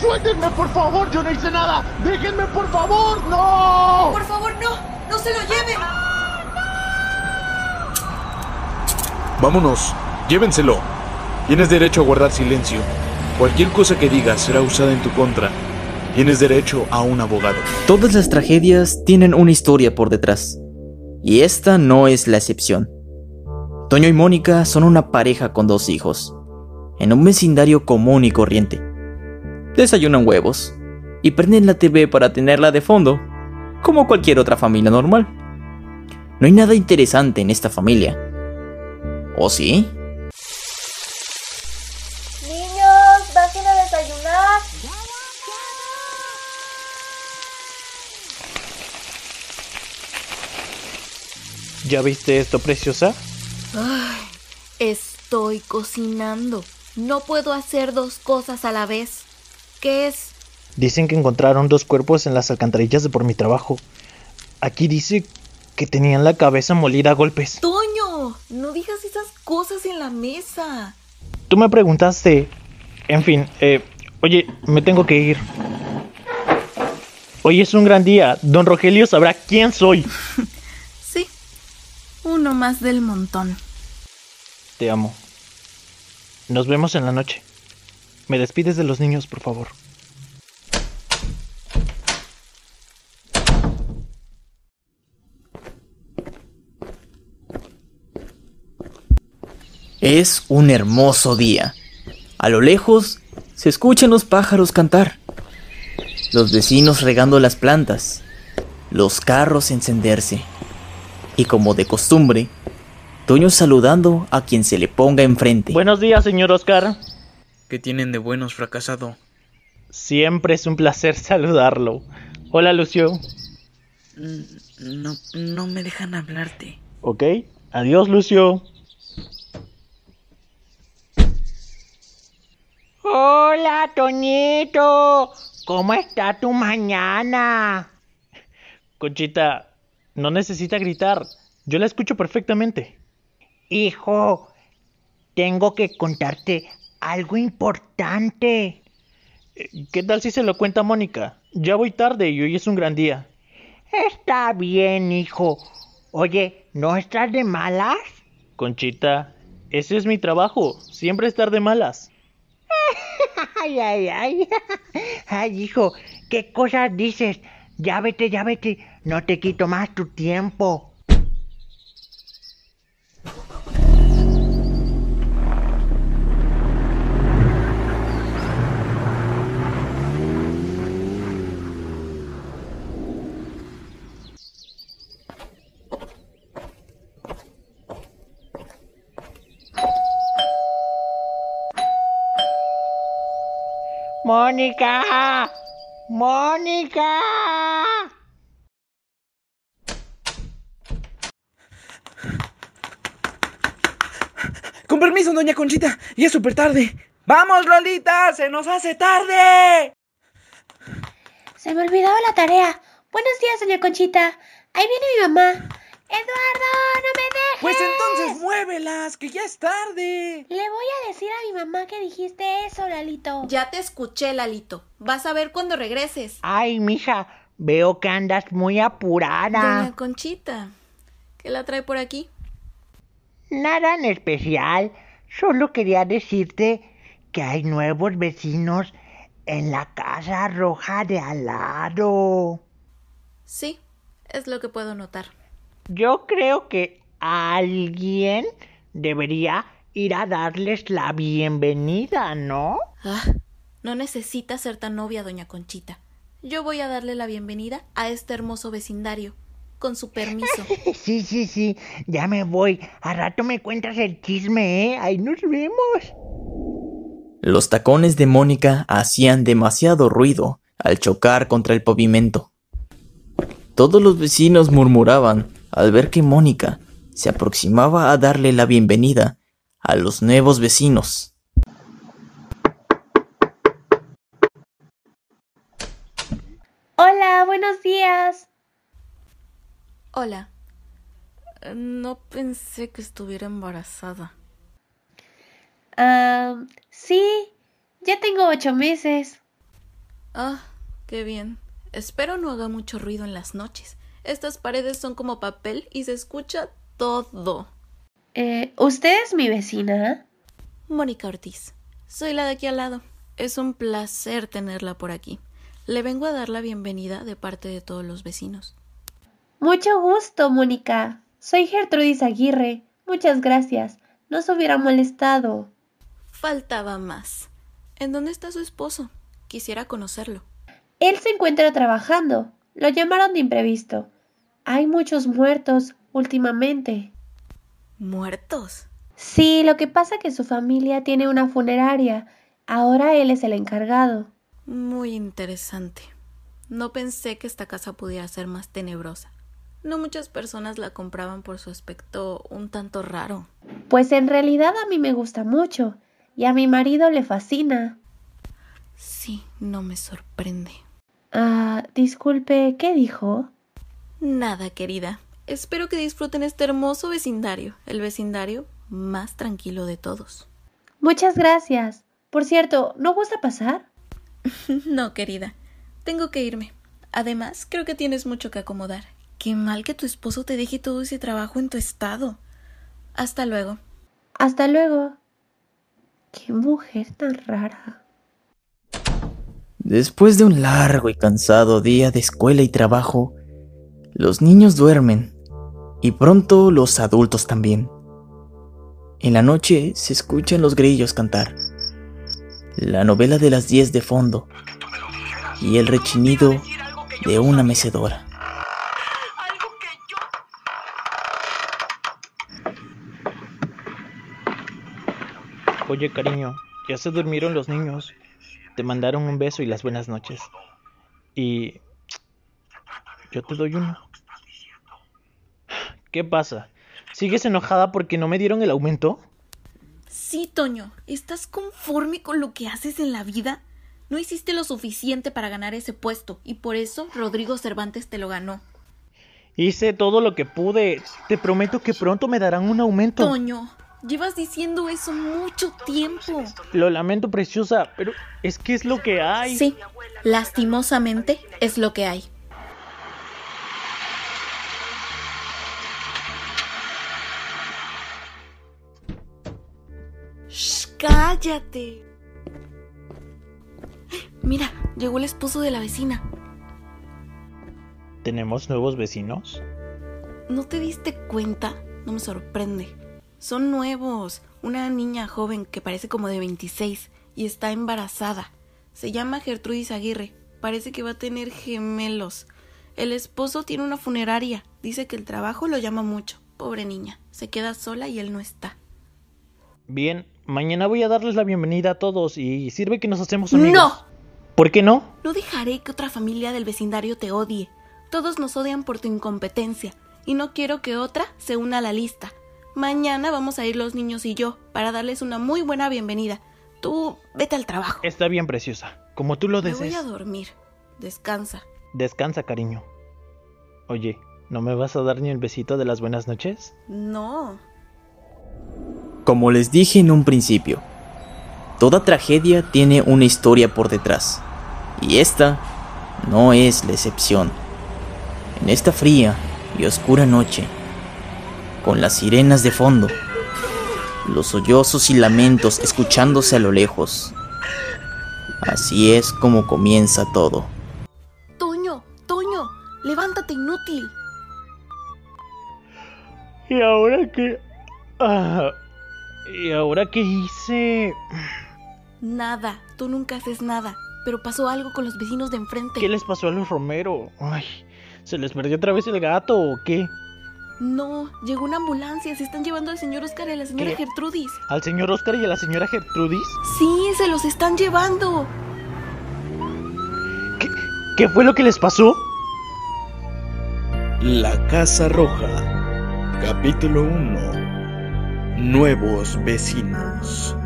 ¡Suéltenme, por favor! ¡Yo no hice nada! ¡Déjenme, por favor! ¡No! Por favor, no. No se lo lleven. Vámonos, llévenselo. Tienes derecho a guardar silencio. Cualquier cosa que digas será usada en tu contra. Tienes derecho a un abogado. Todas las tragedias tienen una historia por detrás. Y esta no es la excepción. Toño y Mónica son una pareja con dos hijos, en un vecindario común y corriente. Desayunan huevos y prenden la TV para tenerla de fondo, como cualquier otra familia normal. No hay nada interesante en esta familia. ¿O sí? Niños, bajen a desayunar. ¿Ya viste esto, preciosa? Ay, estoy cocinando. No puedo hacer dos cosas a la vez. ¿Qué es? Dicen que encontraron dos cuerpos en las alcantarillas de por mi trabajo. Aquí dice que tenían la cabeza molida a golpes. Toño, no digas esas cosas en la mesa. Tú me preguntaste. En fin, eh, oye, me tengo que ir. Hoy es un gran día. Don Rogelio sabrá quién soy. Sí, uno más del montón. Te amo. Nos vemos en la noche. Me despides de los niños, por favor. Es un hermoso día. A lo lejos se escuchan los pájaros cantar, los vecinos regando las plantas, los carros encenderse. Y como de costumbre, Toño saludando a quien se le ponga enfrente. Buenos días, señor Oscar. ¿Qué tienen de buenos, fracasado? Siempre es un placer saludarlo. Hola, Lucio. No, no me dejan hablarte. Ok. Adiós, Lucio. Hola, Toñito. ¿Cómo está tu mañana? Conchita, no necesita gritar. Yo la escucho perfectamente. Hijo, tengo que contarte algo importante. Eh, ¿Qué tal si se lo cuenta Mónica? Ya voy tarde y hoy es un gran día. Está bien, hijo. Oye, ¿no estás de malas? Conchita, ese es mi trabajo, siempre estar de malas. Ay, ay, ay. Ay, hijo, ¿qué cosas dices? Ya vete, ya vete. No te quito más tu tiempo. Mónica. Mónica. Con permiso, doña Conchita, ya es súper tarde. ¡Vamos, Lolita! ¡Se nos hace tarde! Se me olvidaba la tarea. Buenos días, doña Conchita. Ahí viene mi mamá. Eduardo, no me dejes. Pues entonces muévelas, que ya es tarde. Le voy a decir a mi mamá que dijiste eso, Lalito. Ya te escuché, Lalito. Vas a ver cuando regreses. Ay, mija, veo que andas muy apurada. Doña Conchita, ¿qué la trae por aquí? Nada en especial. Solo quería decirte que hay nuevos vecinos en la casa roja de al lado. Sí, es lo que puedo notar. Yo creo que alguien debería ir a darles la bienvenida, ¿no? Ah, no necesita ser tan novia, doña Conchita. Yo voy a darle la bienvenida a este hermoso vecindario. Con su permiso. Sí, sí, sí. Ya me voy. A rato me cuentas el chisme, ¿eh? Ahí nos vemos. Los tacones de Mónica hacían demasiado ruido al chocar contra el pavimento. Todos los vecinos murmuraban al ver que Mónica se aproximaba a darle la bienvenida a los nuevos vecinos. Hola, buenos días. Hola. No pensé que estuviera embarazada. Ah, sí, ya tengo ocho meses. Ah, qué bien. Espero no haga mucho ruido en las noches. Estas paredes son como papel y se escucha todo. Eh, ¿Usted es mi vecina? Mónica Ortiz. Soy la de aquí al lado. Es un placer tenerla por aquí. Le vengo a dar la bienvenida de parte de todos los vecinos. Mucho gusto, Mónica. Soy Gertrudis Aguirre. Muchas gracias. No se hubiera molestado. Faltaba más. ¿En dónde está su esposo? Quisiera conocerlo. Él se encuentra trabajando. Lo llamaron de imprevisto. Hay muchos muertos últimamente. ¿Muertos? Sí, lo que pasa es que su familia tiene una funeraria. Ahora él es el encargado. Muy interesante. No pensé que esta casa pudiera ser más tenebrosa. No muchas personas la compraban por su aspecto un tanto raro. Pues en realidad a mí me gusta mucho y a mi marido le fascina. Sí, no me sorprende. Ah, disculpe, ¿qué dijo? Nada, querida. Espero que disfruten este hermoso vecindario, el vecindario más tranquilo de todos. Muchas gracias. Por cierto, ¿no gusta pasar? no, querida. Tengo que irme. Además, creo que tienes mucho que acomodar. Qué mal que tu esposo te deje todo ese trabajo en tu estado. Hasta luego. Hasta luego. Qué mujer tan rara. Después de un largo y cansado día de escuela y trabajo, los niños duermen y pronto los adultos también. En la noche se escuchan los grillos cantar, la novela de las diez de fondo y el rechinido de una mecedora. Oye, cariño, ya se durmieron los niños. Te mandaron un beso y las buenas noches. Y... Yo te doy uno. ¿Qué pasa? ¿Sigues enojada porque no me dieron el aumento? Sí, Toño. ¿Estás conforme con lo que haces en la vida? No hiciste lo suficiente para ganar ese puesto y por eso Rodrigo Cervantes te lo ganó. Hice todo lo que pude. Te prometo que pronto me darán un aumento. Toño, llevas diciendo eso mucho tiempo. Lo lamento, preciosa, pero es que es lo que hay. Sí, lastimosamente es lo que hay. Shh, cállate. Mira, llegó el esposo de la vecina. ¿Tenemos nuevos vecinos? ¿No te diste cuenta? No me sorprende. Son nuevos. Una niña joven que parece como de 26 y está embarazada. Se llama Gertrudis Aguirre. Parece que va a tener gemelos. El esposo tiene una funeraria. Dice que el trabajo lo llama mucho. Pobre niña. Se queda sola y él no está. Bien, mañana voy a darles la bienvenida a todos y sirve que nos hacemos amigos. ¡No! ¿Por qué no? No dejaré que otra familia del vecindario te odie. Todos nos odian por tu incompetencia y no quiero que otra se una a la lista. Mañana vamos a ir los niños y yo para darles una muy buena bienvenida. Tú vete al trabajo. Está bien, preciosa. Como tú lo Me desees. voy a dormir. Descansa. Descansa, cariño. Oye, ¿no me vas a dar ni el besito de las buenas noches? No. Como les dije en un principio, toda tragedia tiene una historia por detrás. Y esta no es la excepción. En esta fría y oscura noche, con las sirenas de fondo, los sollozos y lamentos escuchándose a lo lejos. Así es como comienza todo. Toño, Toño, levántate inútil. ¿Y ahora qué? Ah, ¿Y ahora qué hice? Nada, tú nunca haces nada. Pero pasó algo con los vecinos de enfrente. ¿Qué les pasó a los Romero? Ay, ¿se les perdió otra vez el gato o qué? No, llegó una ambulancia. Se están llevando al señor Oscar y a la señora ¿Qué? Gertrudis. ¿Al señor Oscar y a la señora Gertrudis? Sí, se los están llevando. ¿Qué, qué fue lo que les pasó? La Casa Roja. Capítulo 1. Nuevos vecinos.